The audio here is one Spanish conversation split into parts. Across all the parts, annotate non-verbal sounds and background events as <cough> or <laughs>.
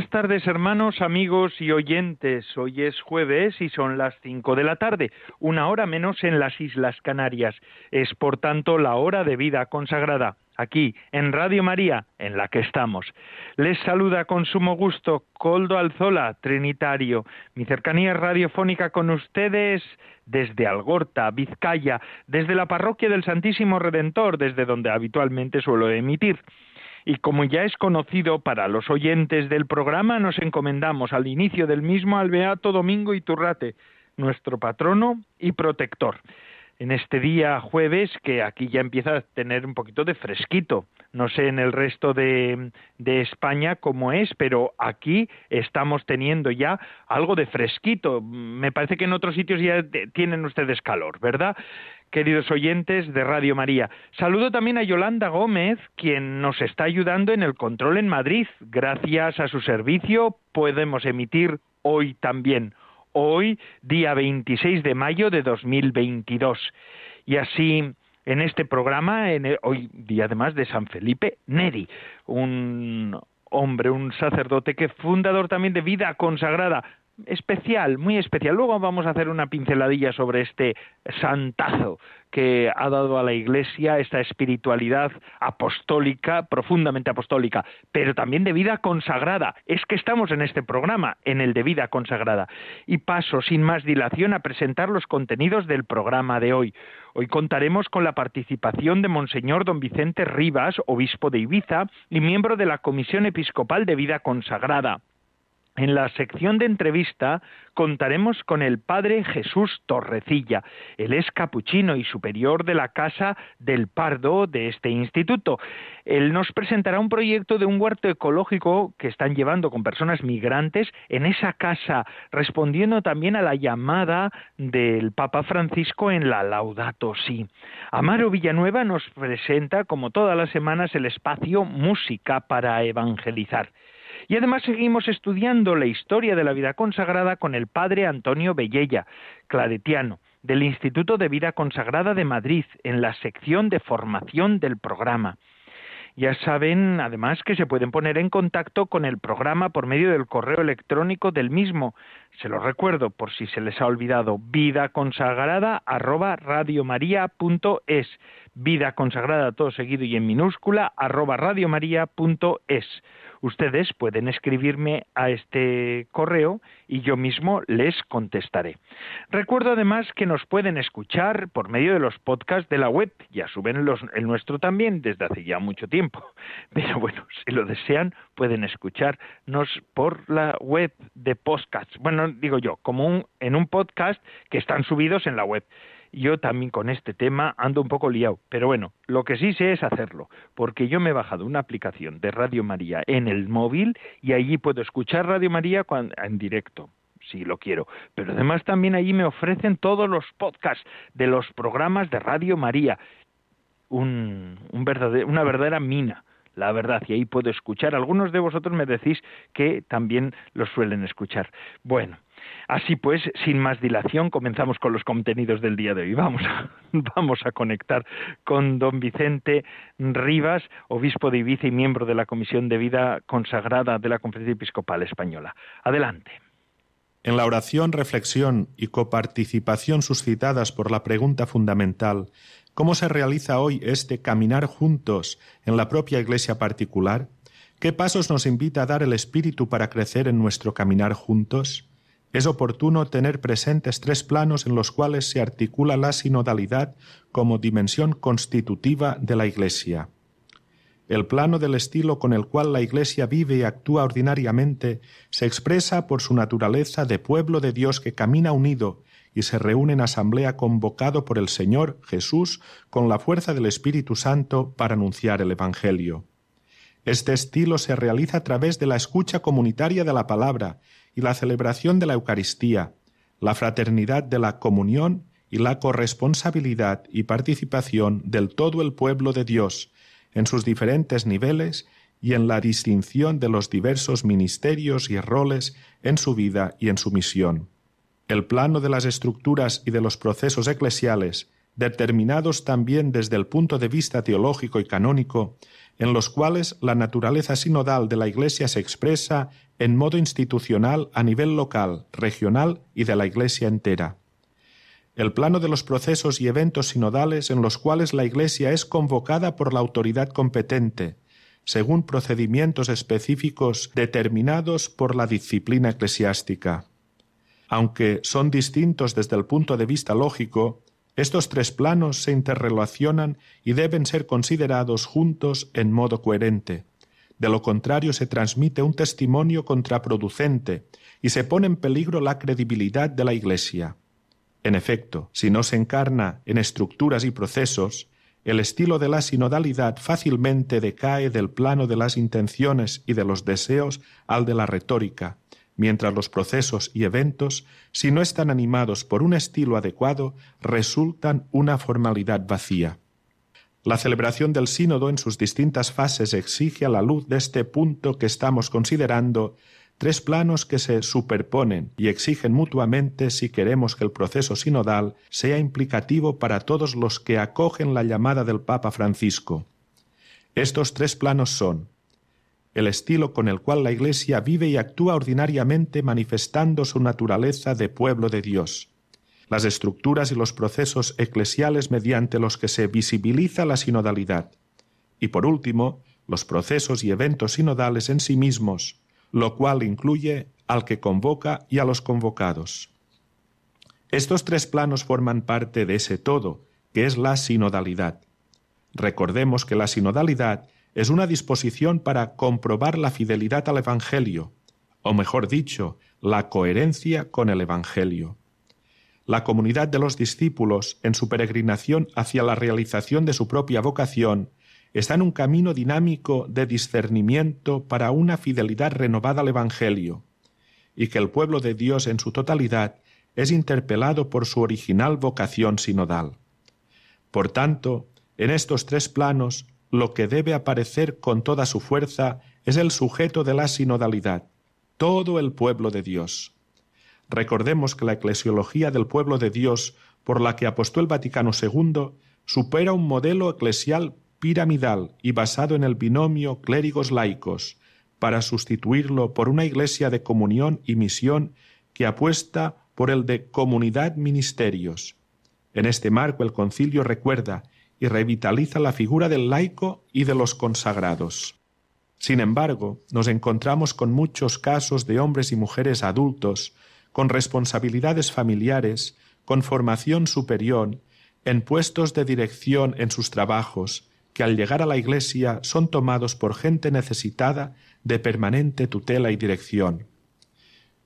Buenas tardes hermanos, amigos y oyentes. Hoy es jueves y son las cinco de la tarde, una hora menos en las Islas Canarias. Es por tanto la hora de vida consagrada, aquí en Radio María, en la que estamos. Les saluda con sumo gusto Coldo Alzola, Trinitario. Mi cercanía radiofónica con ustedes desde Algorta, Vizcaya, desde la parroquia del Santísimo Redentor, desde donde habitualmente suelo emitir. Y como ya es conocido para los oyentes del programa, nos encomendamos al inicio del mismo al Beato Domingo Iturrate, nuestro patrono y protector. En este día jueves, que aquí ya empieza a tener un poquito de fresquito, no sé en el resto de, de, España cómo es, pero aquí estamos teniendo ya algo de fresquito. Me parece que en otros sitios ya tienen ustedes calor, ¿verdad? queridos oyentes de Radio María. Saludo también a Yolanda Gómez, quien nos está ayudando en el control en Madrid. Gracias a su servicio podemos emitir hoy también, hoy día 26 de mayo de 2022. Y así en este programa, en hoy día además de San Felipe Neri, un hombre, un sacerdote que fundador también de vida consagrada, especial, muy especial. Luego vamos a hacer una pinceladilla sobre este santazo que ha dado a la Iglesia esta espiritualidad apostólica, profundamente apostólica, pero también de vida consagrada. Es que estamos en este programa, en el de vida consagrada. Y paso sin más dilación a presentar los contenidos del programa de hoy. Hoy contaremos con la participación de Monseñor don Vicente Rivas, obispo de Ibiza y miembro de la Comisión Episcopal de Vida Consagrada. En la sección de entrevista contaremos con el padre Jesús Torrecilla. Él es capuchino y superior de la Casa del Pardo de este instituto. Él nos presentará un proyecto de un huerto ecológico que están llevando con personas migrantes en esa casa, respondiendo también a la llamada del Papa Francisco en la Laudato Si. Amaro Villanueva nos presenta, como todas las semanas, el espacio Música para Evangelizar. Y además seguimos estudiando la historia de la vida consagrada con el padre Antonio Bellella, claretiano, del Instituto de Vida Consagrada de Madrid, en la sección de formación del programa. Ya saben, además, que se pueden poner en contacto con el programa por medio del correo electrónico del mismo. Se lo recuerdo por si se les ha olvidado, vida consagrada Vida consagrada todo seguido y en minúscula arroba radiomaria.es. Ustedes pueden escribirme a este correo y yo mismo les contestaré. Recuerdo además que nos pueden escuchar por medio de los podcasts de la web, ya suben los, el nuestro también desde hace ya mucho tiempo. <laughs> Pero bueno, si lo desean, pueden escucharnos por la web de podcasts. Bueno, digo yo, como en un podcast que están subidos en la web yo también con este tema ando un poco liado, pero bueno, lo que sí sé es hacerlo, porque yo me he bajado una aplicación de Radio María en el móvil y allí puedo escuchar Radio María en directo si lo quiero. Pero además también allí me ofrecen todos los podcasts de los programas de Radio María. Un, un una verdadera mina, la verdad, y ahí puedo escuchar. Algunos de vosotros me decís que también los suelen escuchar. Bueno, Así pues, sin más dilación, comenzamos con los contenidos del día de hoy. Vamos a, <laughs> vamos a conectar con don Vicente Rivas, obispo de Ibiza y miembro de la Comisión de Vida Consagrada de la Conferencia Episcopal Española. Adelante. En la oración, reflexión y coparticipación suscitadas por la pregunta fundamental ¿Cómo se realiza hoy este caminar juntos en la propia Iglesia particular? ¿Qué pasos nos invita a dar el Espíritu para crecer en nuestro caminar juntos? es oportuno tener presentes tres planos en los cuales se articula la sinodalidad como dimensión constitutiva de la Iglesia. El plano del estilo con el cual la Iglesia vive y actúa ordinariamente se expresa por su naturaleza de pueblo de Dios que camina unido y se reúne en asamblea convocado por el Señor Jesús con la fuerza del Espíritu Santo para anunciar el Evangelio. Este estilo se realiza a través de la escucha comunitaria de la palabra y la celebración de la Eucaristía, la fraternidad de la comunión y la corresponsabilidad y participación del todo el pueblo de Dios en sus diferentes niveles y en la distinción de los diversos ministerios y roles en su vida y en su misión. El plano de las estructuras y de los procesos eclesiales, determinados también desde el punto de vista teológico y canónico, en los cuales la naturaleza sinodal de la Iglesia se expresa en modo institucional a nivel local, regional y de la Iglesia entera. El plano de los procesos y eventos sinodales en los cuales la Iglesia es convocada por la autoridad competente, según procedimientos específicos determinados por la disciplina eclesiástica. Aunque son distintos desde el punto de vista lógico, estos tres planos se interrelacionan y deben ser considerados juntos en modo coherente. De lo contrario se transmite un testimonio contraproducente y se pone en peligro la credibilidad de la Iglesia. En efecto, si no se encarna en estructuras y procesos, el estilo de la sinodalidad fácilmente decae del plano de las intenciones y de los deseos al de la retórica, mientras los procesos y eventos, si no están animados por un estilo adecuado, resultan una formalidad vacía. La celebración del sínodo en sus distintas fases exige a la luz de este punto que estamos considerando tres planos que se superponen y exigen mutuamente si queremos que el proceso sinodal sea implicativo para todos los que acogen la llamada del Papa Francisco. Estos tres planos son el estilo con el cual la Iglesia vive y actúa ordinariamente manifestando su naturaleza de pueblo de Dios, las estructuras y los procesos eclesiales mediante los que se visibiliza la sinodalidad, y por último, los procesos y eventos sinodales en sí mismos, lo cual incluye al que convoca y a los convocados. Estos tres planos forman parte de ese todo, que es la sinodalidad. Recordemos que la sinodalidad es una disposición para comprobar la fidelidad al Evangelio, o mejor dicho, la coherencia con el Evangelio. La comunidad de los discípulos, en su peregrinación hacia la realización de su propia vocación, está en un camino dinámico de discernimiento para una fidelidad renovada al Evangelio, y que el pueblo de Dios en su totalidad es interpelado por su original vocación sinodal. Por tanto, en estos tres planos lo que debe aparecer con toda su fuerza es el sujeto de la sinodalidad, todo el pueblo de Dios. Recordemos que la eclesiología del pueblo de Dios, por la que apostó el Vaticano II, supera un modelo eclesial piramidal y basado en el binomio clérigos laicos, para sustituirlo por una iglesia de comunión y misión que apuesta por el de comunidad ministerios. En este marco el concilio recuerda y revitaliza la figura del laico y de los consagrados. Sin embargo, nos encontramos con muchos casos de hombres y mujeres adultos, con responsabilidades familiares, con formación superior, en puestos de dirección en sus trabajos, que al llegar a la Iglesia son tomados por gente necesitada de permanente tutela y dirección.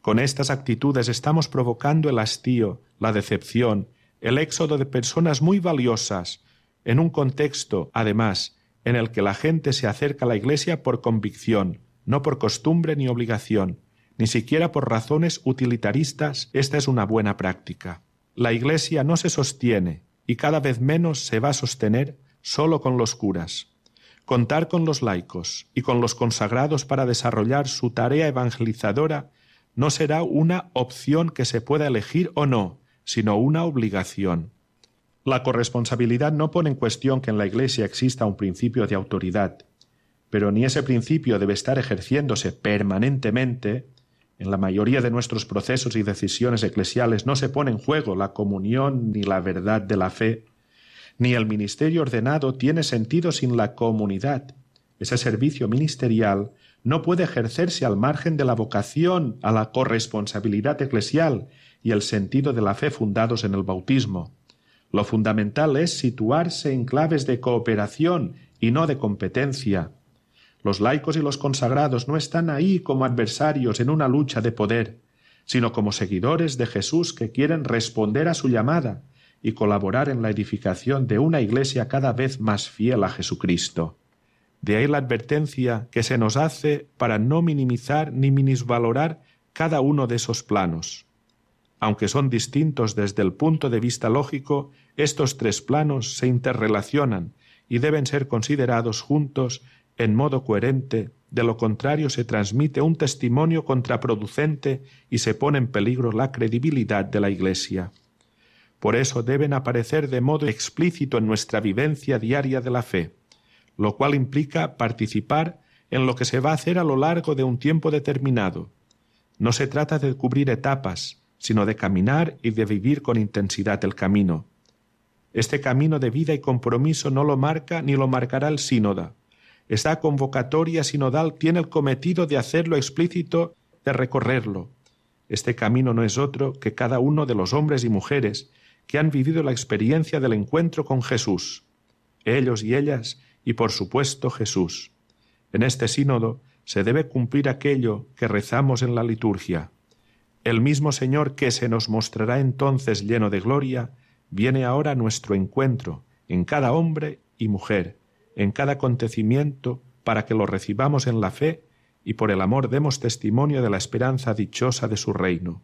Con estas actitudes estamos provocando el hastío, la decepción, el éxodo de personas muy valiosas, en un contexto, además, en el que la gente se acerca a la Iglesia por convicción, no por costumbre ni obligación, ni siquiera por razones utilitaristas, esta es una buena práctica. La Iglesia no se sostiene, y cada vez menos se va a sostener solo con los curas. Contar con los laicos y con los consagrados para desarrollar su tarea evangelizadora no será una opción que se pueda elegir o no, sino una obligación. La corresponsabilidad no pone en cuestión que en la Iglesia exista un principio de autoridad, pero ni ese principio debe estar ejerciéndose permanentemente. En la mayoría de nuestros procesos y decisiones eclesiales no se pone en juego la comunión ni la verdad de la fe, ni el ministerio ordenado tiene sentido sin la comunidad. Ese servicio ministerial no puede ejercerse al margen de la vocación a la corresponsabilidad eclesial y el sentido de la fe fundados en el bautismo. Lo fundamental es situarse en claves de cooperación y no de competencia. Los laicos y los consagrados no están ahí como adversarios en una lucha de poder, sino como seguidores de Jesús que quieren responder a su llamada y colaborar en la edificación de una Iglesia cada vez más fiel a Jesucristo. De ahí la advertencia que se nos hace para no minimizar ni minusvalorar cada uno de esos planos. Aunque son distintos desde el punto de vista lógico, estos tres planos se interrelacionan y deben ser considerados juntos en modo coherente, de lo contrario se transmite un testimonio contraproducente y se pone en peligro la credibilidad de la Iglesia. Por eso deben aparecer de modo explícito en nuestra vivencia diaria de la fe, lo cual implica participar en lo que se va a hacer a lo largo de un tiempo determinado. No se trata de cubrir etapas, sino de caminar y de vivir con intensidad el camino. Este camino de vida y compromiso no lo marca ni lo marcará el sínoda. Esta convocatoria sinodal tiene el cometido de hacerlo explícito, de recorrerlo. Este camino no es otro que cada uno de los hombres y mujeres que han vivido la experiencia del encuentro con Jesús, ellos y ellas, y por supuesto Jesús. En este sínodo se debe cumplir aquello que rezamos en la liturgia. El mismo Señor que se nos mostrará entonces lleno de gloria, viene ahora a nuestro encuentro en cada hombre y mujer, en cada acontecimiento, para que lo recibamos en la fe y por el amor demos testimonio de la esperanza dichosa de su reino.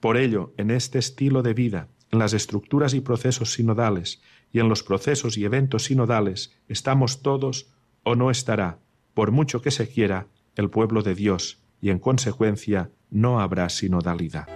Por ello, en este estilo de vida, en las estructuras y procesos sinodales y en los procesos y eventos sinodales, estamos todos o no estará, por mucho que se quiera, el pueblo de Dios, y en consecuencia no habrá sinodalidad.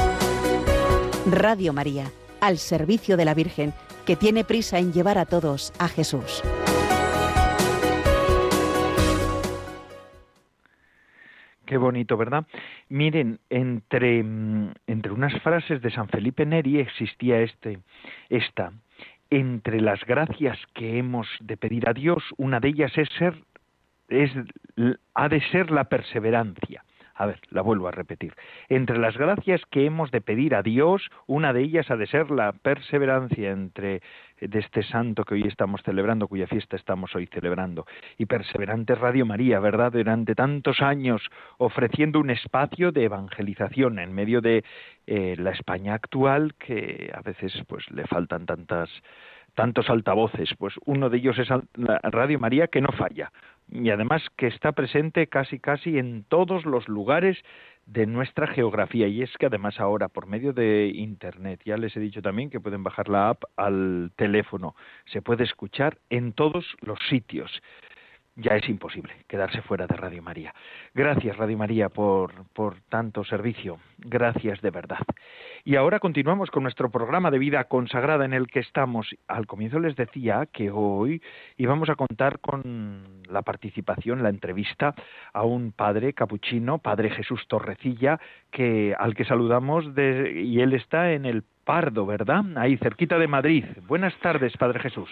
Radio María, al servicio de la Virgen, que tiene prisa en llevar a todos a Jesús. Qué bonito, ¿verdad? Miren, entre, entre unas frases de San Felipe Neri existía este, esta. Entre las gracias que hemos de pedir a Dios, una de ellas es ser es, ha de ser la perseverancia. A ver, la vuelvo a repetir. Entre las gracias que hemos de pedir a Dios, una de ellas ha de ser la perseverancia entre de este santo que hoy estamos celebrando, cuya fiesta estamos hoy celebrando. Y perseverante Radio María, ¿verdad? Durante tantos años ofreciendo un espacio de evangelización en medio de eh, la España actual que a veces pues le faltan tantas tantos altavoces, pues uno de ellos es Radio María que no falla, y además que está presente casi casi en todos los lugares de nuestra geografía y es que además ahora por medio de internet ya les he dicho también que pueden bajar la app al teléfono se puede escuchar en todos los sitios ya es imposible quedarse fuera de Radio María. Gracias Radio María por, por tanto servicio, gracias de verdad. Y ahora continuamos con nuestro programa de vida consagrada en el que estamos. Al comienzo les decía que hoy íbamos a contar con la participación, la entrevista a un padre capuchino, Padre Jesús Torrecilla, que al que saludamos de, y él está en el Pardo, ¿verdad? Ahí cerquita de Madrid. Buenas tardes, Padre Jesús.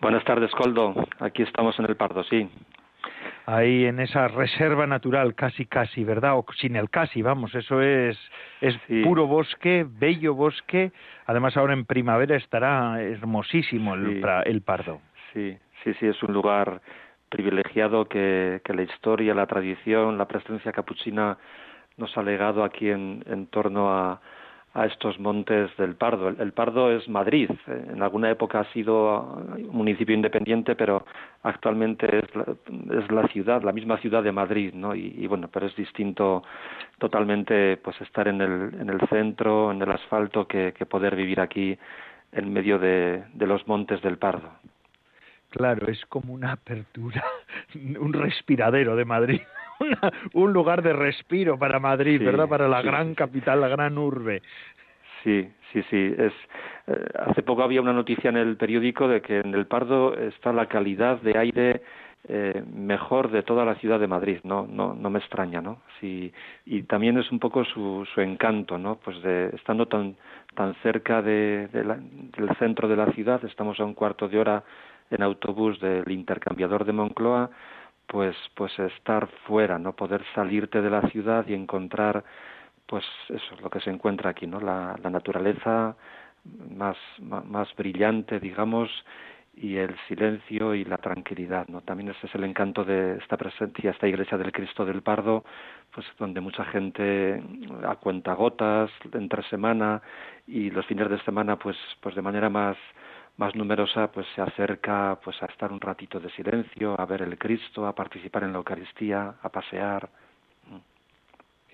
Buenas tardes, Coldo. Aquí estamos en el Pardo, sí. ahí en esa reserva natural, casi casi, ¿verdad? O sin el casi, vamos, eso es, es puro bosque, bello bosque. Además ahora en primavera estará hermosísimo el, el Pardo. Sí, sí, sí, es un lugar privilegiado que, que la historia, la tradición, la presencia capuchina nos ha legado aquí en, en torno a, a estos montes del Pardo. El, Pardo es Madrid. En alguna época ha sido un municipio independiente, pero actualmente es la, es la ciudad, la misma ciudad de Madrid, ¿no? Y, bueno, pero es distinto totalmente, pues estar en el, en el centro, en el asfalto, que, poder vivir aquí en medio de los montes del Pardo. Claro, es como una apertura, <laughs> un respiradero de Madrid. Un lugar de respiro para Madrid, ¿verdad? Para la gran capital, la gran urbe. Sí, sí, sí. Es, eh, hace poco había una noticia en el periódico de que en el Pardo está la calidad de aire eh, mejor de toda la ciudad de Madrid, no, no, no me extraña, ¿no? Sí, y también es un poco su, su encanto, ¿no? Pues de, estando tan, tan cerca de, del centro de la ciudad, estamos a un cuarto de hora en autobús del intercambiador de Moncloa, pues pues estar fuera no poder salirte de la ciudad y encontrar pues eso lo que se encuentra aquí no la, la naturaleza más, más, brillante digamos y el silencio y la tranquilidad no también ese es el encanto de esta presencia esta iglesia del Cristo del Pardo pues donde mucha gente a cuenta gotas entre semana y los fines de semana pues pues de manera más más numerosa pues se acerca pues a estar un ratito de silencio, a ver el Cristo, a participar en la Eucaristía, a pasear.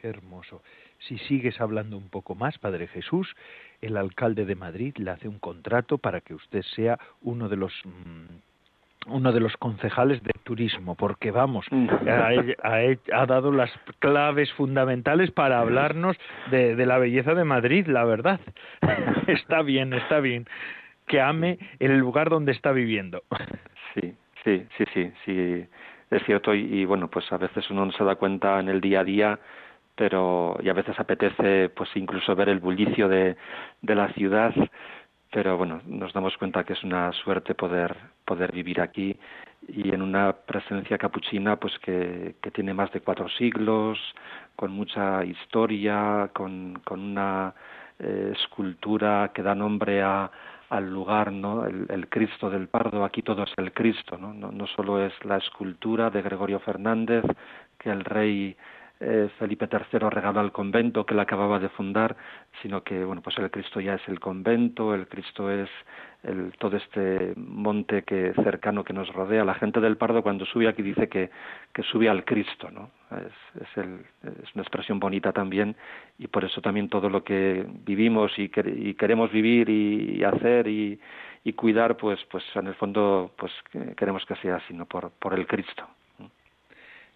Qué hermoso. Si sigues hablando un poco más, Padre Jesús, el alcalde de Madrid le hace un contrato para que usted sea uno de los mm, uno de los concejales de turismo, porque vamos, mm. ha, ha, dado las claves fundamentales para hablarnos de, de la belleza de Madrid, la verdad. <laughs> está bien, está bien que ame el lugar donde está viviendo. Sí, sí, sí, sí, sí, es cierto. Y, bueno, pues a veces uno no se da cuenta en el día a día, pero y a veces apetece pues incluso ver el bullicio de, de la ciudad, pero bueno, nos damos cuenta que es una suerte poder poder vivir aquí. Y en una presencia capuchina pues que, que tiene más de cuatro siglos, con mucha historia, con, con una eh, escultura que da nombre a, al lugar, ¿no? El, Cristo del Pardo, aquí todo es el Cristo, ¿no? ¿no? Solo es la escultura de Gregorio Fernández que el rey eh, Felipe III regaló al convento que él acababa de fundar, sino que bueno pues el Cristo ya es el convento, el Cristo es el, todo este monte que cercano que nos rodea. La gente del Pardo cuando sube aquí dice que, que sube al Cristo, ¿no? Es, es, el, es una expresión bonita también y por eso también todo lo que vivimos y, y queremos vivir y, hacer y, y, cuidar, pues, pues en el fondo pues queremos que sea así, ¿no? Por, por el Cristo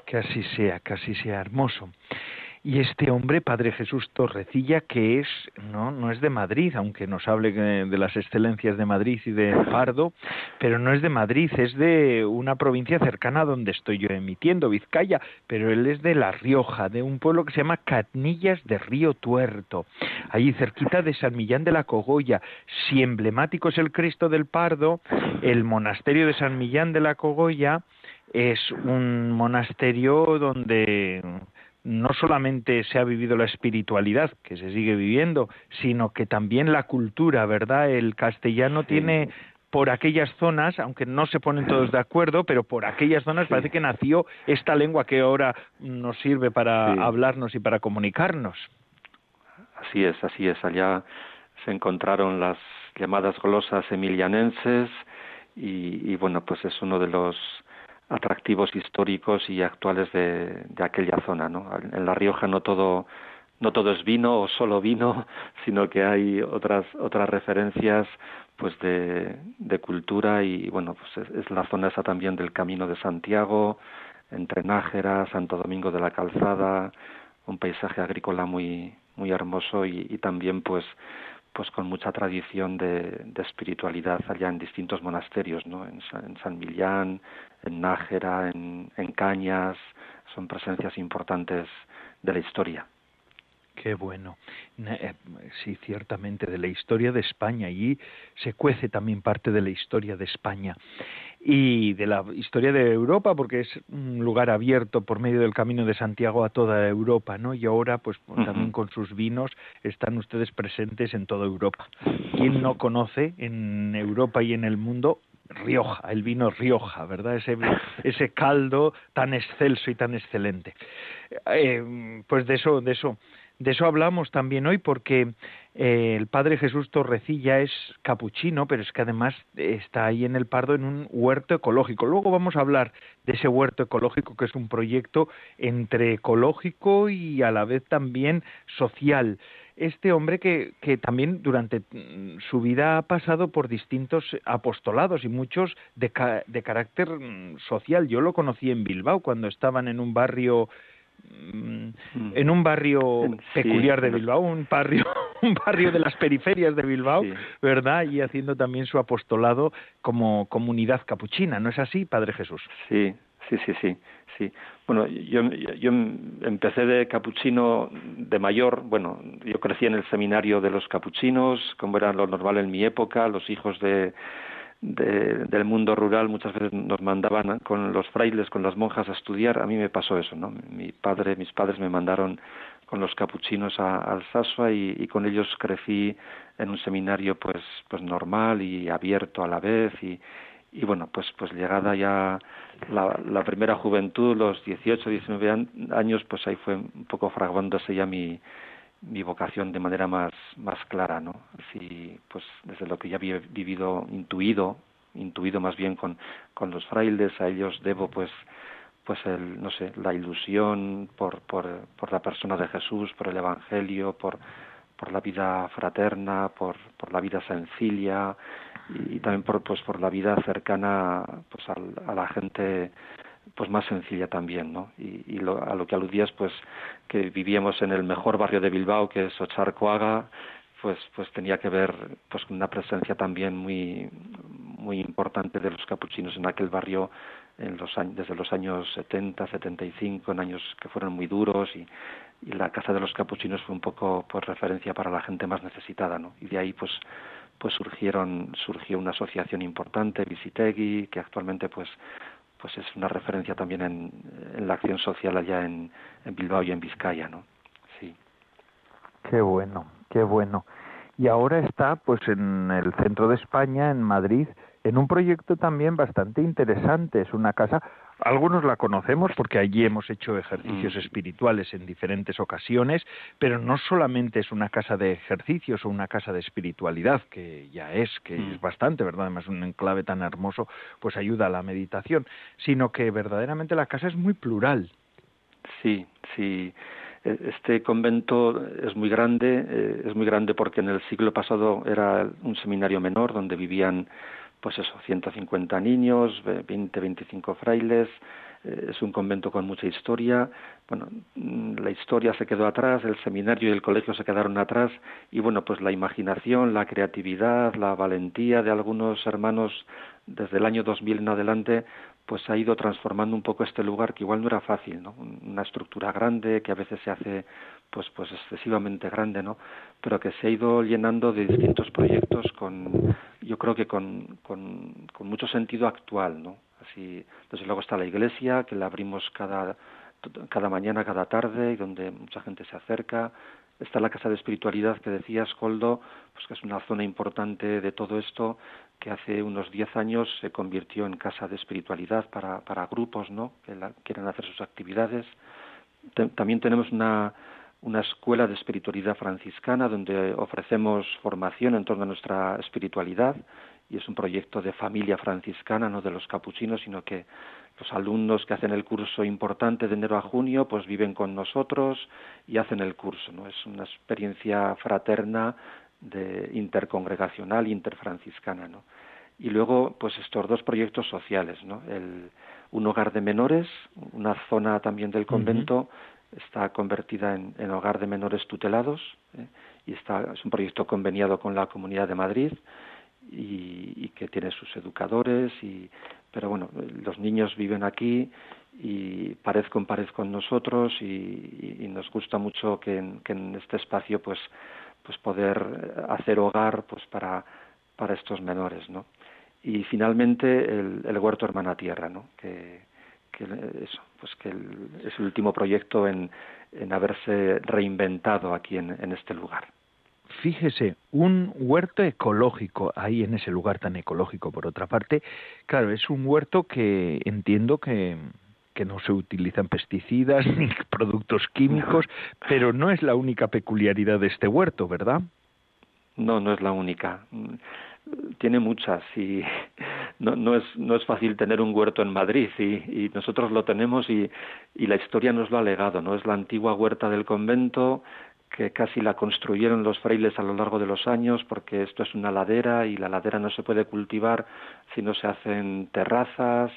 que así sea, que así sea hermoso. Y este hombre, Padre Jesús Torrecilla, que es, no, no es de Madrid, aunque nos hable de las excelencias de Madrid y de Pardo, pero no es de Madrid, es de una provincia cercana donde estoy yo emitiendo, Vizcaya, pero él es de La Rioja, de un pueblo que se llama Catnillas de Río Tuerto, allí cerquita de San Millán de la Cogolla. Si emblemático es el Cristo del Pardo, el monasterio de San Millán de la Cogolla, es un monasterio donde no solamente se ha vivido la espiritualidad, que se sigue viviendo, sino que también la cultura, ¿verdad? El castellano tiene por aquellas zonas, aunque no se ponen todos de acuerdo, pero por aquellas zonas parece que nació esta lengua que ahora nos sirve para hablarnos y para comunicarnos. Así es, así es. Allá se encontraron las llamadas glosas emilianenses y, y bueno, pues es uno de los atractivos históricos y actuales de, de aquella zona. ¿no? En La Rioja no todo, no todo es vino o solo vino, <laughs> sino que hay otras, otras referencias pues de, de cultura y bueno, pues es, la zona esa también del Camino de Santiago, entre Nájera, Santo Domingo de la Calzada, un paisaje agrícola muy, muy hermoso y, y también pues pues con mucha tradición de, espiritualidad allá en distintos monasterios, ¿no? En, San Millán, en Nájera, en Cañas, son presencias importantes de la historia. Qué bueno. Eh, sí, ciertamente, de la historia de España. Allí se cuece también parte de la historia de España y de la historia de Europa, porque es un lugar abierto por medio del Camino de Santiago a toda Europa, ¿no? Y ahora, pues también con sus vinos están ustedes presentes en toda Europa. ¿Quién no conoce en Europa y en el mundo Rioja, el vino Rioja, ¿verdad? Ese, ese caldo tan excelso y tan excelente. Eh, pues de eso, de eso de eso hablamos también hoy porque eh, el Padre Jesús Torrecilla es capuchino, pero es que además está ahí en el Pardo en un huerto ecológico. Luego vamos a hablar de ese huerto ecológico que es un proyecto entre ecológico y a la vez también social. Este hombre que, que también durante mm, su vida ha pasado por distintos apostolados y muchos de, de carácter mm, social. Yo lo conocí en Bilbao cuando estaban en un barrio en un barrio peculiar de Bilbao, un barrio, <laughs> un barrio de las periferias de Bilbao, ¿verdad? Y haciendo también su apostolado como comunidad capuchina, ¿no es así, Padre Jesús? Sí, sí, sí, sí, sí. Bueno, yo, yo empecé de capuchino de mayor, bueno, yo crecí en el seminario de los capuchinos, como era lo normal en mi época, los hijos de del mundo rural muchas veces nos mandaban con los frailes, con las monjas a estudiar. A mí me pasó eso, ¿no? Mi padre, mis padres me mandaron con los capuchinos a, Alsasua y, y, con ellos crecí en un seminario pues pues normal y abierto a la vez y, y bueno pues pues llegada ya la, la primera juventud los 18 19 años pues ahí fue un poco fraguándose ya mi mi vocación de manera más, más clara, ¿no? Así, pues desde lo que ya había vivido, intuido, intuido más bien con, con los frailes, a ellos debo pues pues el, no sé, la ilusión por, por, por la persona de Jesús, por el Evangelio, por, por la vida fraterna, por, por la vida sencilla y, también por, pues, por la vida cercana pues, a la gente pues más sencilla también, ¿no? Y, a lo que aludías, pues que vivíamos en el mejor barrio de Bilbao, que es Ocharcoaga, pues pues tenía que ver pues con una presencia también muy muy importante de los capuchinos en aquel barrio en los años, desde los años 70, 75, en años que fueron muy duros y, y la casa de los capuchinos fue un poco pues referencia para la gente más necesitada, ¿no? Y de ahí pues pues surgieron surgió una asociación importante, Visitegui, que actualmente pues pues es una referencia también en, la acción social allá en, Bilbao y en Vizcaya, ¿no? Sí. Qué bueno, qué bueno. Y ahora está, pues, en el centro de España, en Madrid, en un proyecto también bastante interesante. Es una casa algunos la conocemos porque allí hemos hecho ejercicios mm. espirituales en diferentes ocasiones, pero no solamente es una casa de ejercicios o una casa de espiritualidad, que ya es, que es mm. bastante, ¿verdad? Además, un enclave tan hermoso, pues ayuda a la meditación, sino que verdaderamente la casa es muy plural. Sí, sí. E, este convento es muy grande, eh, es muy grande porque en el siglo pasado era un seminario menor donde vivían pues eso, 150 niños, 20, 25 frailes, eh, es un convento con mucha historia. Bueno, mm, la historia se quedó atrás, el seminario y el colegio se quedaron atrás y bueno, pues la imaginación, la creatividad, la valentía de algunos hermanos desde el año 2000 en adelante pues ha ido transformando un poco este lugar que igual no era fácil, ¿no? Una estructura grande que a veces se hace pues pues excesivamente grande, ¿no? Pero que se ha ido llenando de distintos proyectos con yo creo que con, con, con mucho sentido actual, ¿no? Así, desde luego está la iglesia que la abrimos cada cada mañana, cada tarde y donde mucha gente se acerca. Está la casa de espiritualidad que decías, Coldo, pues que es una zona importante de todo esto que hace unos diez años se convirtió en casa de espiritualidad para, para grupos ¿no? que quieren hacer sus actividades. también tenemos una, una escuela de espiritualidad franciscana donde ofrecemos formación en torno a nuestra espiritualidad y es un proyecto de familia franciscana, no de los capuchinos, sino que los alumnos que hacen el curso importante de enero a junio pues viven con nosotros y hacen el curso, ¿no? Es una experiencia fraterna de intercongregacional, interfranciscana, ¿no? Y luego, pues estos dos proyectos sociales, ¿no? El, un hogar de menores, una zona también del convento, está convertida en, en, hogar de menores tutelados, ¿eh? y está, es un proyecto conveniado con la Comunidad de Madrid, y, y, que tiene sus educadores y pero bueno, los niños viven aquí y parez con parez con nosotros y, nos gusta mucho que en, este espacio pues pues poder hacer hogar pues para para estos menores no y finalmente el, huerto hermana tierra no que, eso pues que es el último proyecto en, en haberse reinventado aquí en, en este lugar fíjese, un huerto ecológico, ahí en ese lugar tan ecológico, por otra parte, claro, es un huerto que entiendo que, que no se utilizan pesticidas <laughs> ni productos químicos, pero no es la única peculiaridad de este huerto, ¿verdad? No, no es la única. Tiene muchas y <laughs> no, no, es, no es fácil tener un huerto en Madrid y, y nosotros lo tenemos y, y la historia nos lo ha legado, ¿no? Es la antigua huerta del convento, que casi la construyeron los frailes a lo largo de los años porque esto es una ladera y la ladera no se puede cultivar si no se hacen terrazas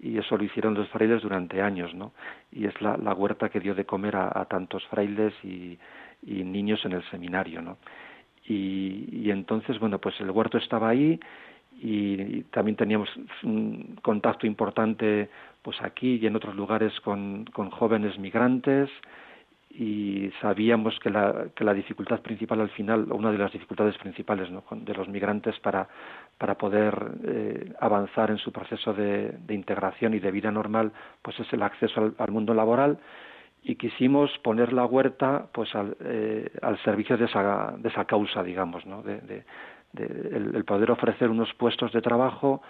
y eso lo hicieron los frailes durante años, ¿no? Y es la, huerta que dio de comer a, tantos frailes y, niños en el seminario, ¿no? Y, entonces, bueno, pues el huerto estaba ahí y, también teníamos un contacto importante pues aquí y en otros lugares con, con jóvenes migrantes y sabíamos que la, que la dificultad principal al final, una de las dificultades principales de los migrantes para, para poder eh, avanzar en su proceso de, integración y de vida normal, pues es el acceso al, mundo laboral y quisimos poner la huerta pues al, eh, al servicio de esa, de esa causa, digamos, ¿no? de, el, poder ofrecer unos puestos de trabajo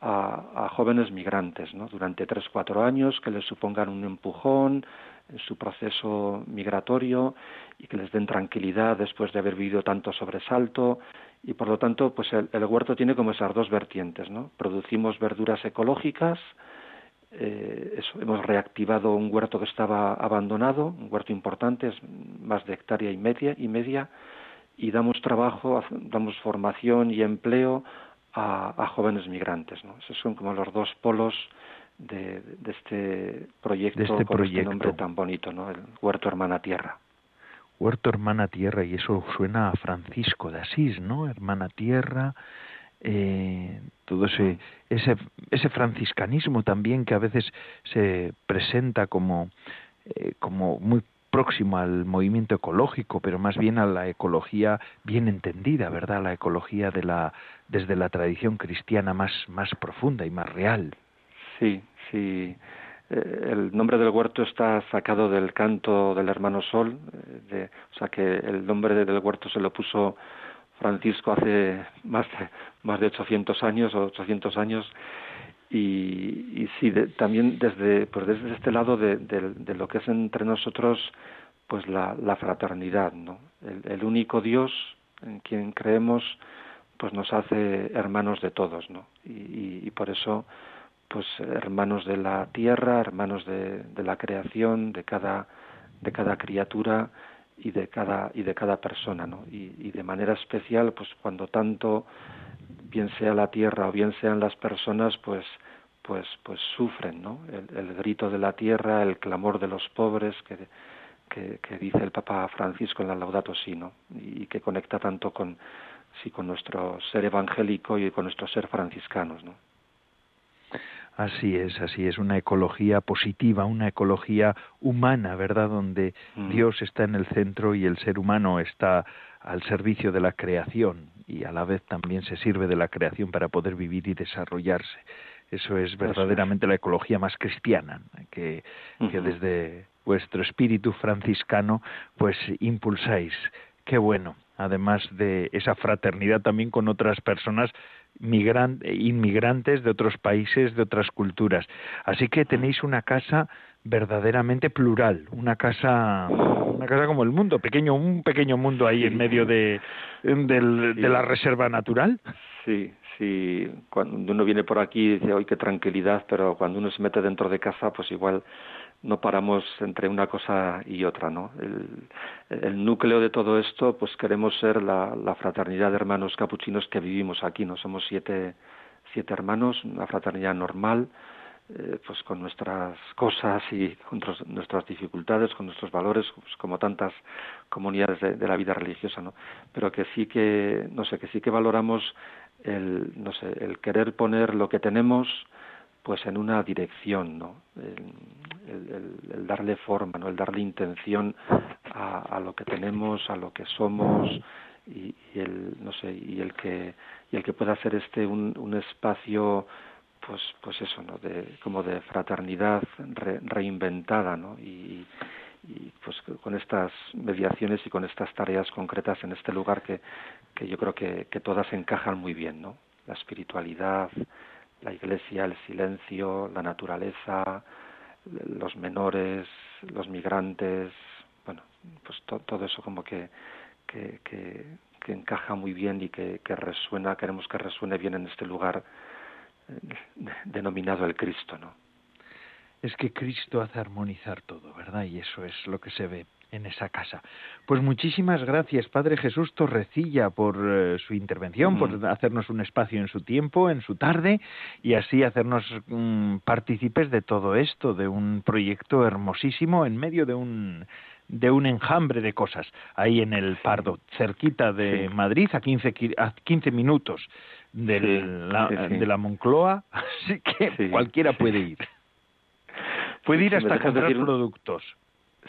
a, a jóvenes migrantes ¿no? durante tres, cuatro años que les supongan un empujón, en su proceso migratorio y que les den tranquilidad después de haber vivido tanto sobresalto y por lo tanto pues el, huerto tiene como esas dos vertientes no producimos verduras ecológicas eh, hemos reactivado un huerto que estaba abandonado un huerto importante es más de hectárea y media y media y damos trabajo damos formación y empleo a, a jóvenes migrantes no esos son como los dos polos de, este proyecto este con este nombre tan bonito, ¿no? El Huerto Hermana Tierra. Huerto Hermana Tierra, y eso suena a Francisco de Asís, ¿no? Hermana Tierra, eh, todo ese, ese, ese franciscanismo también que a veces se presenta como, eh, como muy próximo al movimiento ecológico, pero más bien a la ecología bien entendida, ¿verdad? La ecología de la, desde la tradición cristiana más, más profunda y más real. Sí, sí. Eh, el nombre del huerto está sacado del canto del hermano Sol, eh, de, o sea que el nombre del huerto se lo puso Francisco hace más de, más de 800 años o 800 años y, y sí, también desde, pues desde este lado de, de, lo que es entre nosotros pues la, fraternidad, ¿no? El, único Dios en quien creemos pues nos hace hermanos de todos, ¿no? Y, y por eso pues hermanos de la tierra, hermanos de, de la creación, de cada, de cada criatura y de cada, y de cada persona, ¿no? Y, y, de manera especial, pues cuando tanto, bien sea la tierra o bien sean las personas, pues, pues, pues sufren, ¿no? El, grito de la tierra, el clamor de los pobres que, que, dice el Papa Francisco en la Laudato Si, ¿no? Y, que conecta tanto con, sí, con nuestro ser evangélico y con nuestro ser franciscanos, ¿no? Así es, así es, una ecología positiva, una ecología humana, ¿verdad? Donde mm. Dios está en el centro y el ser humano está al servicio de la creación y a la vez también se sirve de la creación para poder vivir y desarrollarse. Eso es verdaderamente la ecología más cristiana, que, que desde vuestro espíritu franciscano pues impulsáis. Qué bueno, además de esa fraternidad también con otras personas inmigrantes de otros países, de otras culturas. Así que tenéis una casa verdaderamente plural, una casa, una casa como el mundo, pequeño, un pequeño mundo ahí en medio de, de la reserva natural. Sí, sí. Cuando uno viene por aquí dice, hoy qué tranquilidad, pero cuando uno se mete dentro de casa, pues igual no paramos entre una cosa y otra, ¿no? El, núcleo de todo esto, pues queremos ser la, fraternidad de hermanos capuchinos que vivimos aquí, ¿no? Somos siete, siete hermanos, una fraternidad normal, eh, pues con nuestras cosas y con nuestras dificultades, con nuestros valores, pues como tantas comunidades de, de, la vida religiosa, ¿no? Pero que sí que, no sé, que sí que valoramos el, no sé, el querer poner lo que tenemos, pues en una dirección, ¿no? El, darle forma, ¿no? El darle intención a, lo que tenemos, a lo que somos y, el, no sé, y el que y el que pueda hacer este un, un espacio pues pues eso no de como de fraternidad reinventada no y, y pues con estas mediaciones y con estas tareas concretas en este lugar que, que yo creo que, que todas encajan muy bien, ¿no? La espiritualidad, la iglesia, el silencio, la naturaleza, los menores, los migrantes, bueno, pues todo eso como que, que, encaja muy bien y que, que resuena, queremos que resuene bien en este lugar eh, denominado el Cristo, ¿no? es que Cristo hace armonizar todo, ¿verdad? Y eso es lo que se ve en esa casa. Pues muchísimas gracias, Padre Jesús Torrecilla, por eh, su intervención, por hacernos un espacio en su tiempo, en su tarde, y así hacernos mm, partícipes de todo esto, de un proyecto hermosísimo en medio de un de un enjambre de cosas, ahí en el Pardo, cerquita de Madrid, a 15, a 15 minutos de la Moncloa, <laughs> así que cualquiera puede ir. <laughs> Puede ir hasta comprar productos.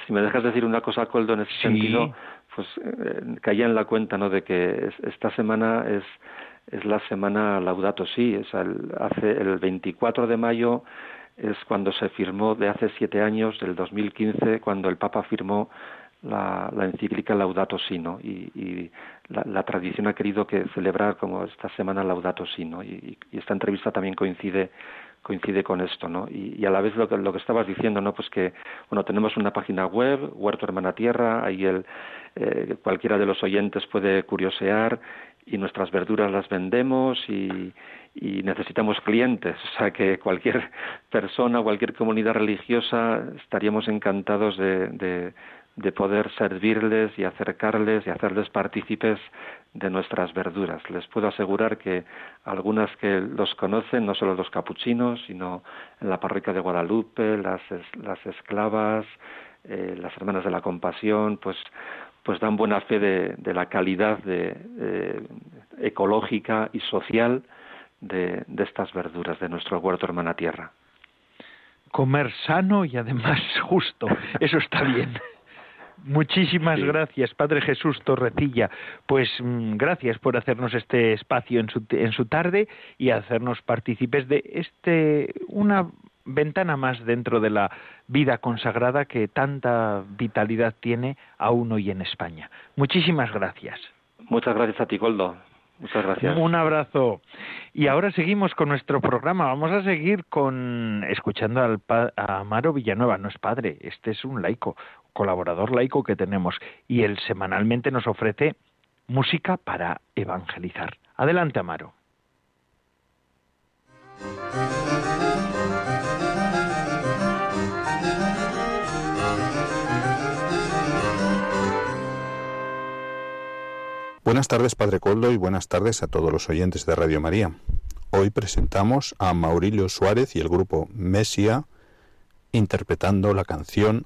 Si me dejas decir una cosa, Coldo, en ese sentido, pues eh, caía en la cuenta ¿no? de que esta semana es, es la semana Laudato Si, es el, hace el 24 de mayo es cuando se firmó de hace siete años, del 2015, cuando el Papa firmó la, la encíclica Laudato Si, ¿no? Y, y la, la, tradición ha querido que celebrar como esta semana Laudato Si, ¿no? Y, y, esta entrevista también coincide coincide con esto, ¿no? Y, a la vez lo que, lo que estabas diciendo, ¿no? Pues que, bueno, tenemos una página web, Huerto Hermana Tierra, ahí el, eh, cualquiera de los oyentes puede curiosear y nuestras verduras las vendemos y, necesitamos clientes, o sea que cualquier persona, cualquier comunidad religiosa estaríamos encantados de, de poder servirles y acercarles y hacerles partícipes de nuestras verduras. Les puedo asegurar que algunas que los conocen, no solo los capuchinos, sino en la parroquia de Guadalupe, las, las esclavas, eh, las hermanas de la compasión, pues, pues dan buena fe de, de la calidad de, eh, ecológica y social de, de estas verduras de nuestro huerto hermana tierra. Comer sano y además justo, eso está bien. <laughs> Muchísimas gracias, Padre Jesús Torrecilla. Pues mm, gracias por hacernos este espacio en su, en su tarde y hacernos partícipes de este una ventana más dentro de la vida consagrada que tanta vitalidad tiene aún hoy en España. Muchísimas gracias. Muchas gracias a ti, Goldo. Muchas gracias. Un abrazo. Y ahora seguimos con nuestro programa. Vamos a seguir con escuchando al a Amaro Villanueva. No es padre, este es un laico, colaborador laico que tenemos. Y él semanalmente nos ofrece música para evangelizar. Adelante, Amaro. Buenas tardes, Padre Coldo, y buenas tardes a todos los oyentes de Radio María. Hoy presentamos a Maurilio Suárez y el grupo Mesia interpretando la canción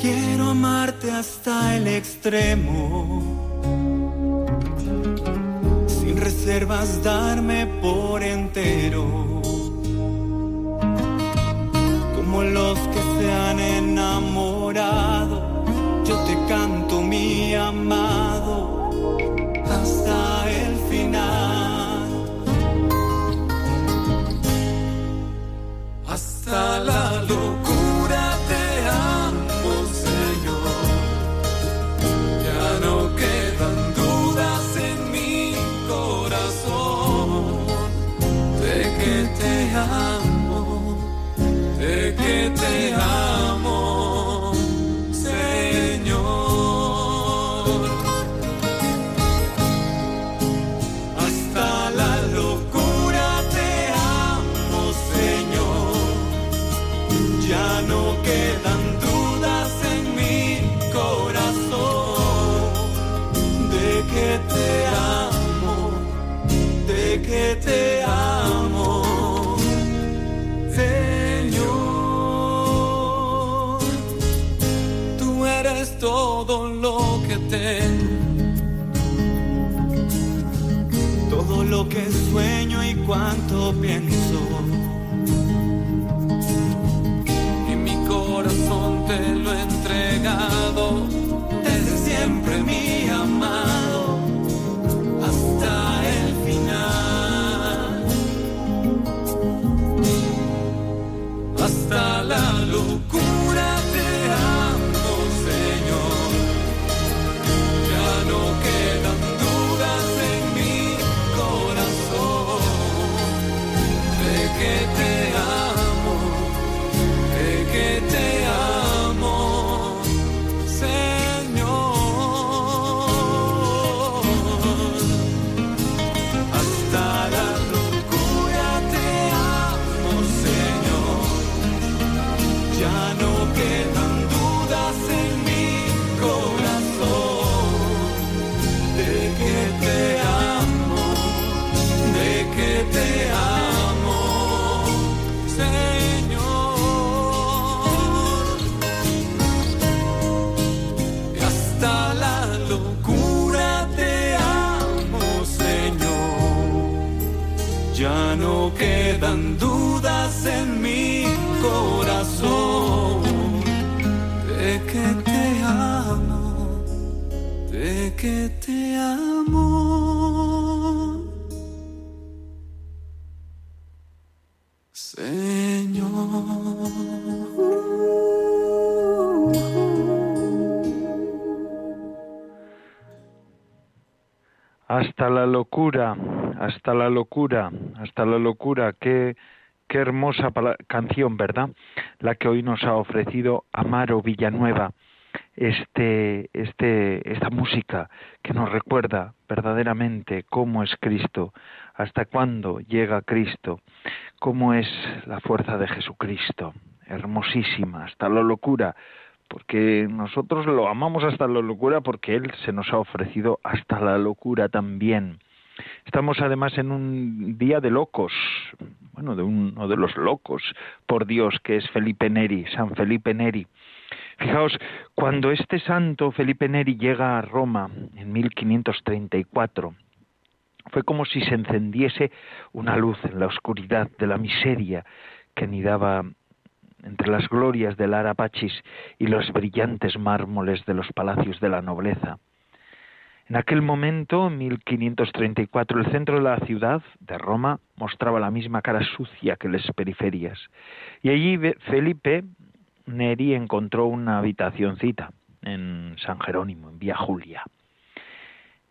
Quiero amarte hasta el extremo, sin reservas darme por entero, como los que se han enamorado yo te canto La locura, hasta la locura, hasta la locura. Qué, qué hermosa canción, ¿verdad? La que hoy nos ha ofrecido Amaro Villanueva. Este, este, esta música que nos recuerda verdaderamente cómo es Cristo, hasta cuándo llega Cristo, cómo es la fuerza de Jesucristo. Hermosísima, hasta la locura porque nosotros lo amamos hasta la locura porque Él se nos ha ofrecido hasta la locura también. Estamos además en un día de locos, bueno, de uno de los locos, por Dios, que es Felipe Neri, San Felipe Neri. Fijaos, cuando este santo Felipe Neri llega a Roma en 1534, fue como si se encendiese una luz en la oscuridad de la miseria que anidaba entre las glorias del Arapachis y los brillantes mármoles de los palacios de la nobleza. En aquel momento, en 1534, el centro de la ciudad de Roma mostraba la misma cara sucia que las periferias. Y allí Felipe Neri encontró una habitacioncita en San Jerónimo, en Vía Julia.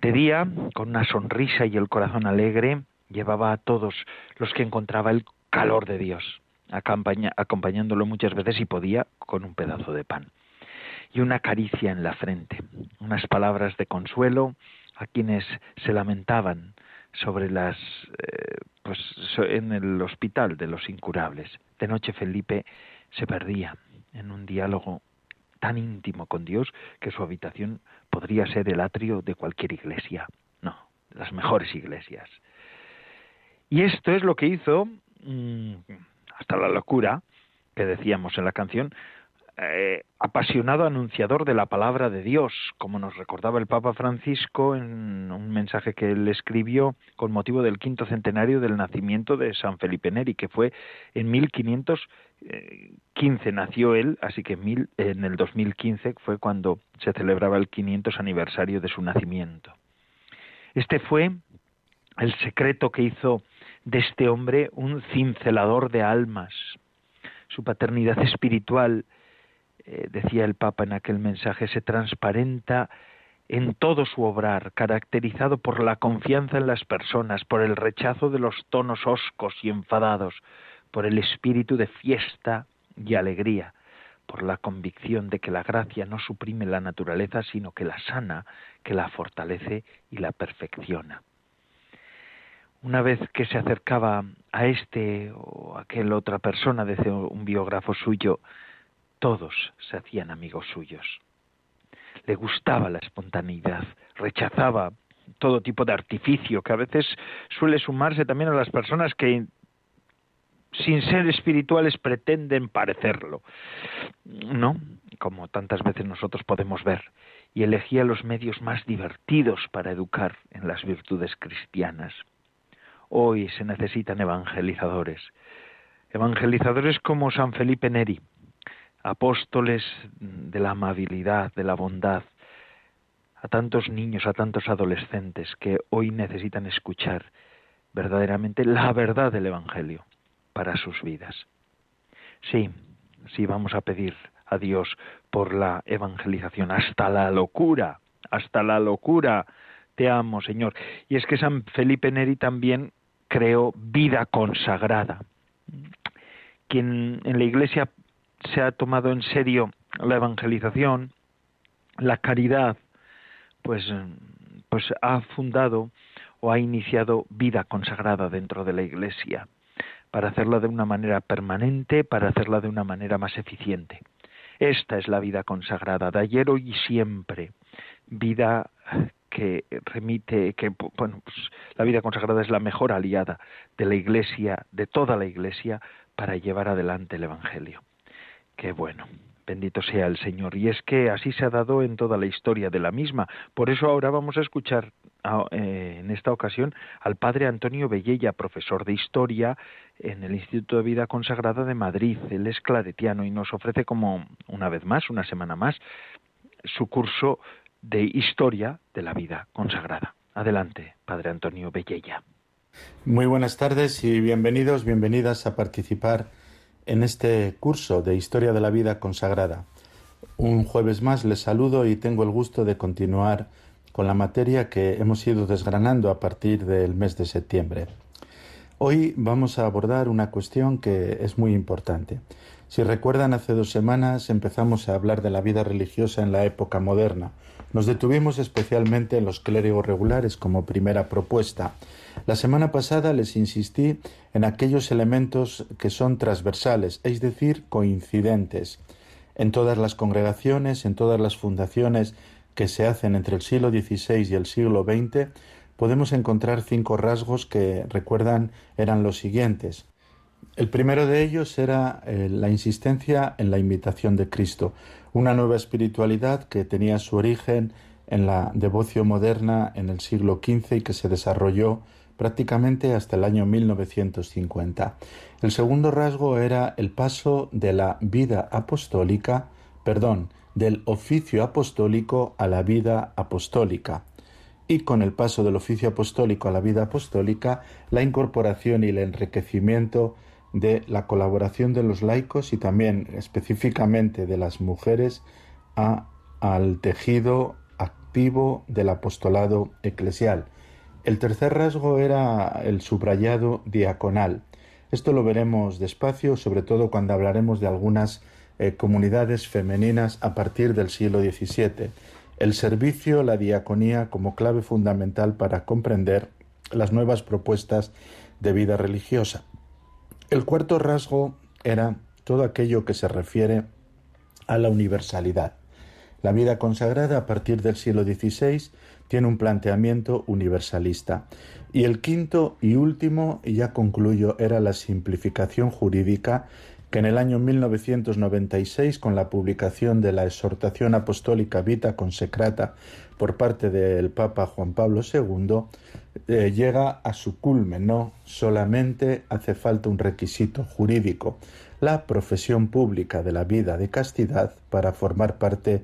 De día, con una sonrisa y el corazón alegre, llevaba a todos los que encontraba el calor de Dios, acompañándolo muchas veces si podía con un pedazo de pan y una caricia en la frente, unas palabras de consuelo a quienes se lamentaban sobre las eh, pues en el hospital de los incurables. De noche Felipe se perdía en un diálogo tan íntimo con Dios que su habitación podría ser el atrio de cualquier iglesia. No, las mejores iglesias. Y esto es lo que hizo mm, hasta la locura que decíamos en la canción, eh, apasionado anunciador de la palabra de Dios, como nos recordaba el Papa Francisco en un mensaje que él escribió con motivo del quinto centenario del nacimiento de San Felipe Neri, que fue en 1515 nació él, así que en el 2015 fue cuando se celebraba el 500 aniversario de su nacimiento. Este fue el secreto que hizo de este hombre un cincelador de almas. Su paternidad espiritual, eh, decía el Papa en aquel mensaje, se transparenta en todo su obrar, caracterizado por la confianza en las personas, por el rechazo de los tonos hoscos y enfadados, por el espíritu de fiesta y alegría, por la convicción de que la gracia no suprime la naturaleza, sino que la sana, que la fortalece y la perfecciona. Una vez que se acercaba a este o aquel otra persona, decía un biógrafo suyo, todos se hacían amigos suyos. Le gustaba la espontaneidad, rechazaba todo tipo de artificio que a veces suele sumarse también a las personas que sin ser espirituales pretenden parecerlo. ¿No? Como tantas veces nosotros podemos ver. Y elegía los medios más divertidos para educar en las virtudes cristianas. Hoy se necesitan evangelizadores. Evangelizadores como San Felipe Neri, apóstoles de la amabilidad, de la bondad, a tantos niños, a tantos adolescentes que hoy necesitan escuchar verdaderamente la verdad del Evangelio para sus vidas. Sí, sí vamos a pedir a Dios por la evangelización hasta la locura, hasta la locura. Te amo, Señor. Y es que San Felipe Neri también creó vida consagrada. Quien en la Iglesia se ha tomado en serio la evangelización, la caridad, pues, pues ha fundado o ha iniciado vida consagrada dentro de la Iglesia para hacerla de una manera permanente, para hacerla de una manera más eficiente. Esta es la vida consagrada de ayer, hoy y siempre. Vida que remite, que bueno, pues la vida consagrada es la mejor aliada de la Iglesia, de toda la Iglesia, para llevar adelante el Evangelio. Qué bueno. Bendito sea el Señor. Y es que así se ha dado en toda la historia de la misma. Por eso ahora vamos a escuchar eh, en esta ocasión al padre Antonio Bellella, profesor de historia en el Instituto de Vida Consagrada de Madrid. Él es claretiano y nos ofrece como una vez más, una semana más, su curso de historia de la vida consagrada. Adelante, padre Antonio Bellella. Muy buenas tardes y bienvenidos, bienvenidas a participar en este curso de Historia de la Vida Consagrada. Un jueves más les saludo y tengo el gusto de continuar con la materia que hemos ido desgranando a partir del mes de septiembre. Hoy vamos a abordar una cuestión que es muy importante. Si recuerdan, hace dos semanas empezamos a hablar de la vida religiosa en la época moderna. Nos detuvimos especialmente en los clérigos regulares como primera propuesta. La semana pasada les insistí en aquellos elementos que son transversales, es decir, coincidentes, en todas las congregaciones, en todas las fundaciones que se hacen entre el siglo XVI y el siglo XX, podemos encontrar cinco rasgos que recuerdan eran los siguientes. El primero de ellos era eh, la insistencia en la imitación de Cristo, una nueva espiritualidad que tenía su origen en la devoción moderna en el siglo XV y que se desarrolló prácticamente hasta el año 1950. El segundo rasgo era el paso de la vida apostólica, perdón, del oficio apostólico a la vida apostólica. Y con el paso del oficio apostólico a la vida apostólica, la incorporación y el enriquecimiento de la colaboración de los laicos y también específicamente de las mujeres al tejido activo del apostolado eclesial el tercer rasgo era el subrayado diaconal. Esto lo veremos despacio, sobre todo cuando hablaremos de algunas eh, comunidades femeninas a partir del siglo XVII. El servicio, la diaconía como clave fundamental para comprender las nuevas propuestas de vida religiosa. El cuarto rasgo era todo aquello que se refiere a la universalidad. La vida consagrada a partir del siglo XVI tiene un planteamiento universalista. Y el quinto y último, y ya concluyo, era la simplificación jurídica que en el año 1996, con la publicación de la exhortación apostólica Vita Consecrata por parte del Papa Juan Pablo II, eh, llega a su culmen. No solamente hace falta un requisito jurídico, la profesión pública de la vida de castidad para formar parte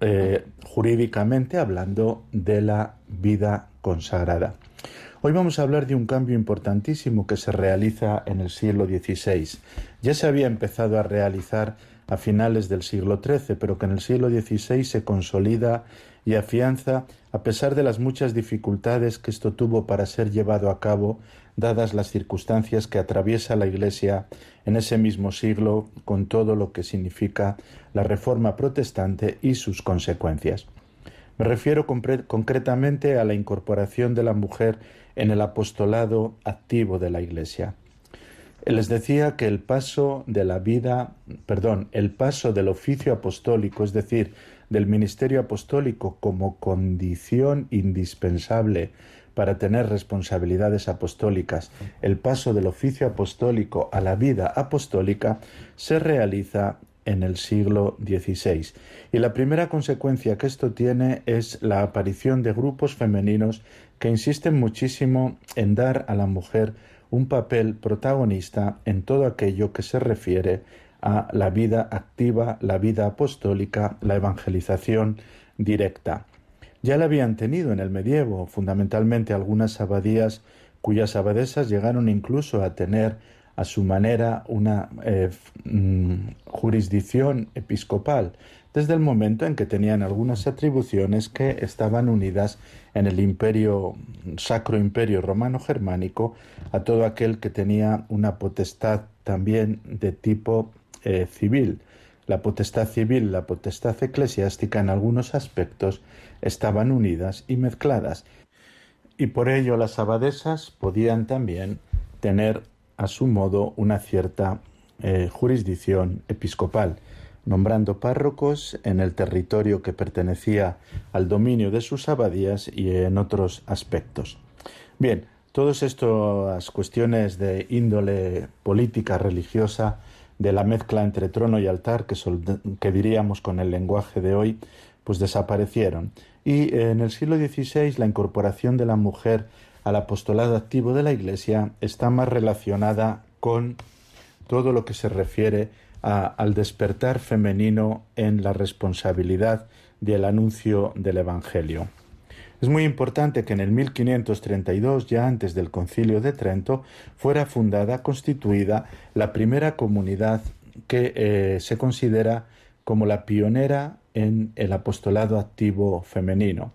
eh, jurídicamente hablando de la vida consagrada. Hoy vamos a hablar de un cambio importantísimo que se realiza en el siglo XVI. Ya se había empezado a realizar a finales del siglo XIII, pero que en el siglo XVI se consolida y afianza a pesar de las muchas dificultades que esto tuvo para ser llevado a cabo, dadas las circunstancias que atraviesa la Iglesia en ese mismo siglo con todo lo que significa la reforma protestante y sus consecuencias. Me refiero concretamente a la incorporación de la mujer en el apostolado activo de la Iglesia. Les decía que el paso de la vida, perdón, el paso del oficio apostólico, es decir, del ministerio apostólico como condición indispensable para tener responsabilidades apostólicas, el paso del oficio apostólico a la vida apostólica se realiza en el siglo XVI. Y la primera consecuencia que esto tiene es la aparición de grupos femeninos que insisten muchísimo en dar a la mujer un papel protagonista en todo aquello que se refiere a la vida activa, la vida apostólica, la evangelización directa. Ya la habían tenido en el medievo, fundamentalmente algunas abadías cuyas abadesas llegaron incluso a tener a su manera una eh, mm, jurisdicción episcopal, desde el momento en que tenían algunas atribuciones que estaban unidas en el imperio, sacro imperio romano germánico, a todo aquel que tenía una potestad también de tipo eh, civil. La potestad civil, la potestad eclesiástica en algunos aspectos estaban unidas y mezcladas, y por ello las abadesas podían también tener a su modo una cierta eh, jurisdicción episcopal, nombrando párrocos en el territorio que pertenecía al dominio de sus abadías y en otros aspectos. Bien, todas estas cuestiones de índole política, religiosa, de la mezcla entre trono y altar, que, diríamos con el lenguaje de hoy, pues desaparecieron. Y en el siglo XVI la incorporación de la mujer al apostolado activo de la Iglesia está más relacionada con todo lo que se refiere al despertar femenino en la responsabilidad del anuncio del Evangelio. Es muy importante que en el 1532, ya antes del concilio de Trento, fuera fundada, constituida, la primera comunidad que eh, se considera como la pionera en el apostolado activo femenino.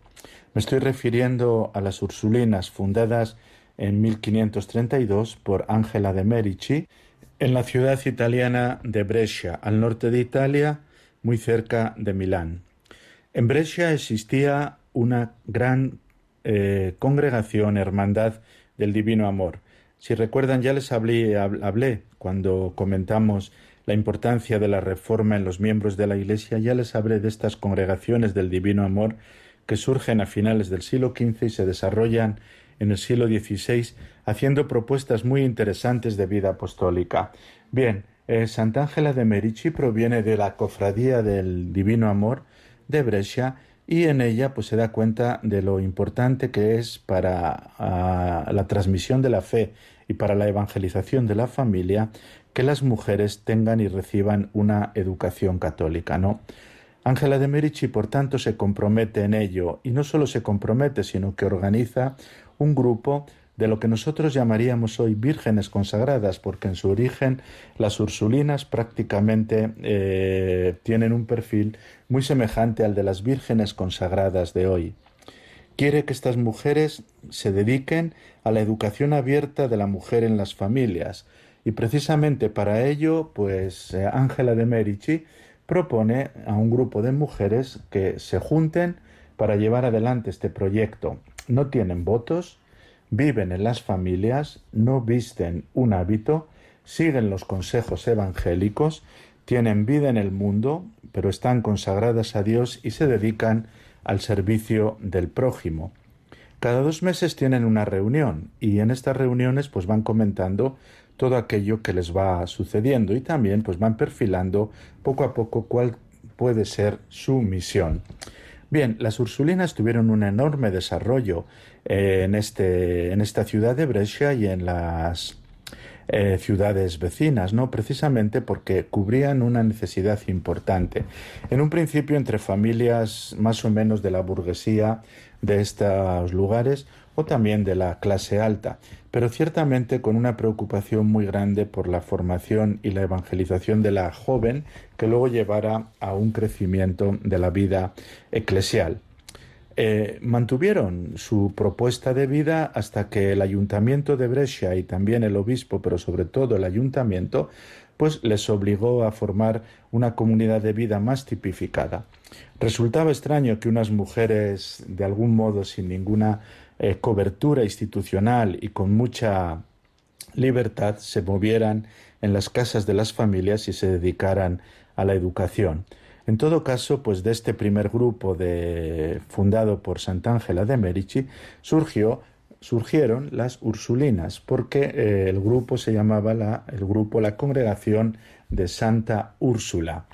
Me estoy refiriendo a las Ursulinas fundadas en 1532 por Ángela de Medici en la ciudad italiana de Brescia, al norte de Italia, muy cerca de Milán. En Brescia existía una gran eh, congregación, hermandad del Divino Amor. Si recuerdan, ya les hablé, hablé cuando comentamos la importancia de la reforma en los miembros de la Iglesia, ya les hablé de estas congregaciones del Divino Amor que surgen a finales del siglo XV y se desarrollan en el siglo XVI, haciendo propuestas muy interesantes de vida apostólica. Bien, eh, Santa Ángela de Merici proviene de la Cofradía del Divino Amor de Brescia y en ella pues se da cuenta de lo importante que es para ah, la transmisión de la fe y para la evangelización de la familia que las mujeres tengan y reciban una educación católica, ¿no? Ángela de Merici, por tanto, se compromete en ello, y no solo se compromete, sino que organiza un grupo de lo que nosotros llamaríamos hoy vírgenes consagradas, porque en su origen las ursulinas prácticamente eh, tienen un perfil muy semejante al de las vírgenes consagradas de hoy. Quiere que estas mujeres se dediquen a la educación abierta de la mujer en las familias, y precisamente para ello, pues eh, Ángela de Merici propone a un grupo de mujeres que se junten para llevar adelante este proyecto. No tienen votos, viven en las familias, no visten un hábito, siguen los consejos evangélicos, tienen vida en el mundo, pero están consagradas a Dios y se dedican al servicio del prójimo. Cada dos meses tienen una reunión y en estas reuniones pues van comentando todo aquello que les va sucediendo y también pues van perfilando poco a poco cuál puede ser su misión. Bien, las Ursulinas tuvieron un enorme desarrollo eh, en, este, en esta ciudad de Brescia y en las eh, ciudades vecinas, ¿no? Precisamente porque cubrían una necesidad importante. En un principio, entre familias más o menos de la burguesía de estos lugares o también de la clase alta, pero ciertamente con una preocupación muy grande por la formación y la evangelización de la joven que luego llevara a un crecimiento de la vida eclesial. Eh, mantuvieron su propuesta de vida hasta que el ayuntamiento de Brescia y también el obispo, pero sobre todo el ayuntamiento, pues les obligó a formar una comunidad de vida más tipificada. Resultaba extraño que unas mujeres, de algún modo sin ninguna eh, cobertura institucional y con mucha libertad se movieran en las casas de las familias y se dedicaran a la educación. En todo caso, pues de este primer grupo de, fundado por Sant'Angela de Merici surgió, surgieron las Ursulinas, porque eh, el grupo se llamaba la, el grupo la Congregación de Santa Úrsula.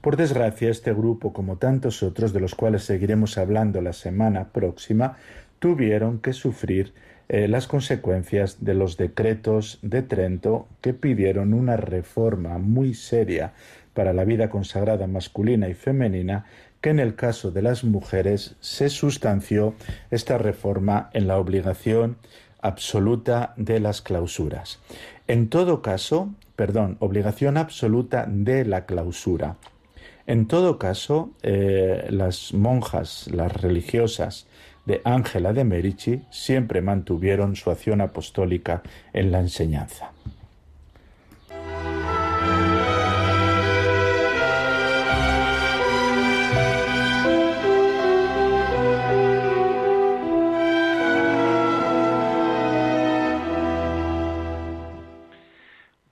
Por desgracia, este grupo, como tantos otros de los cuales seguiremos hablando la semana próxima, tuvieron que sufrir eh, las consecuencias de los decretos de Trento que pidieron una reforma muy seria para la vida consagrada masculina y femenina que en el caso de las mujeres se sustanció esta reforma en la obligación absoluta de las clausuras. En todo caso, perdón, obligación absoluta de la clausura. En todo caso, eh, las monjas, las religiosas de Ángela de Merici siempre mantuvieron su acción apostólica en la enseñanza.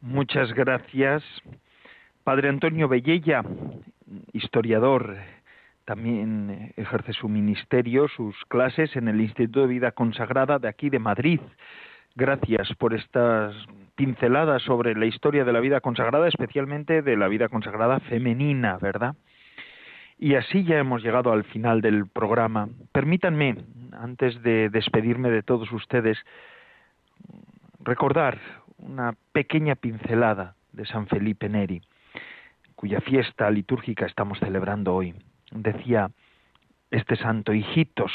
Muchas gracias, Padre Antonio Bellella, historiador también ejerce su ministerio, sus clases en el Instituto de Vida Consagrada de aquí de Madrid. Gracias por estas pinceladas sobre la historia de la vida consagrada, especialmente de la vida consagrada femenina, ¿verdad? Y así ya hemos llegado al final del programa. Permítanme, antes de despedirme de todos ustedes, recordar una pequeña pincelada de San Felipe Neri, cuya fiesta litúrgica estamos celebrando hoy decía este santo, hijitos,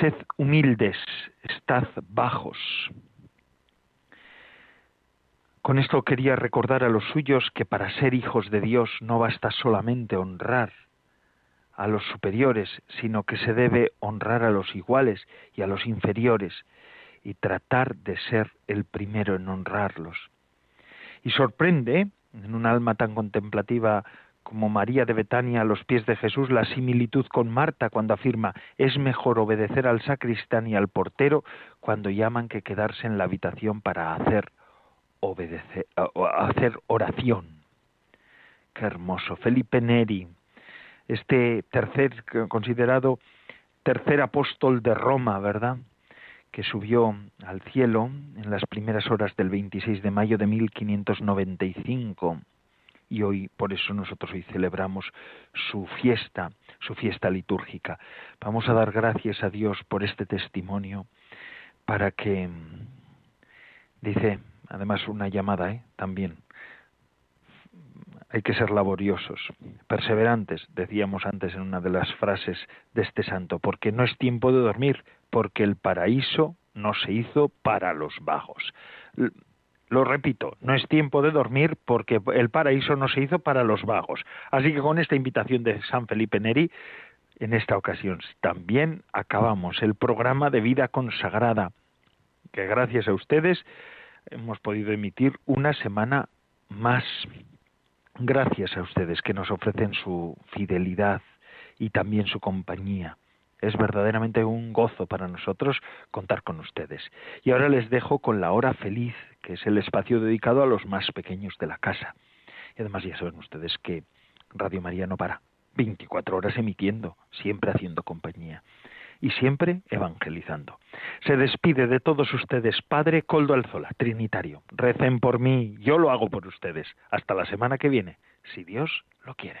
sed humildes, estad bajos. Con esto quería recordar a los suyos que para ser hijos de Dios no basta solamente honrar a los superiores, sino que se debe honrar a los iguales y a los inferiores y tratar de ser el primero en honrarlos. Y sorprende, en un alma tan contemplativa como María de Betania a los pies de Jesús, la similitud con Marta cuando afirma es mejor obedecer al sacristán y al portero cuando llaman que quedarse en la habitación para hacer obedecer, oración. Qué hermoso. Felipe Neri, este tercer considerado tercer apóstol de Roma, ¿verdad? que subió al cielo en las primeras horas del 26 de mayo de 1595 y hoy por eso nosotros hoy celebramos su fiesta, su fiesta litúrgica. Vamos a dar gracias a Dios por este testimonio para que dice, además una llamada, ¿eh? también hay que ser laboriosos, perseverantes, decíamos antes en una de las frases de este santo, porque no es tiempo de dormir, porque el paraíso no se hizo para los vagos. Lo repito, no es tiempo de dormir porque el paraíso no se hizo para los vagos. Así que con esta invitación de San Felipe Neri, en esta ocasión también acabamos el programa de vida consagrada, que gracias a ustedes hemos podido emitir una semana más. Gracias a ustedes que nos ofrecen su fidelidad y también su compañía. Es verdaderamente un gozo para nosotros contar con ustedes. Y ahora les dejo con la hora feliz, que es el espacio dedicado a los más pequeños de la casa. Y además ya saben ustedes que Radio María no para, 24 horas emitiendo, siempre haciendo compañía y siempre evangelizando. Se despide de todos ustedes Padre Coldo Alzola, Trinitario. Recen por mí, yo lo hago por ustedes. Hasta la semana que viene, si Dios lo quiere.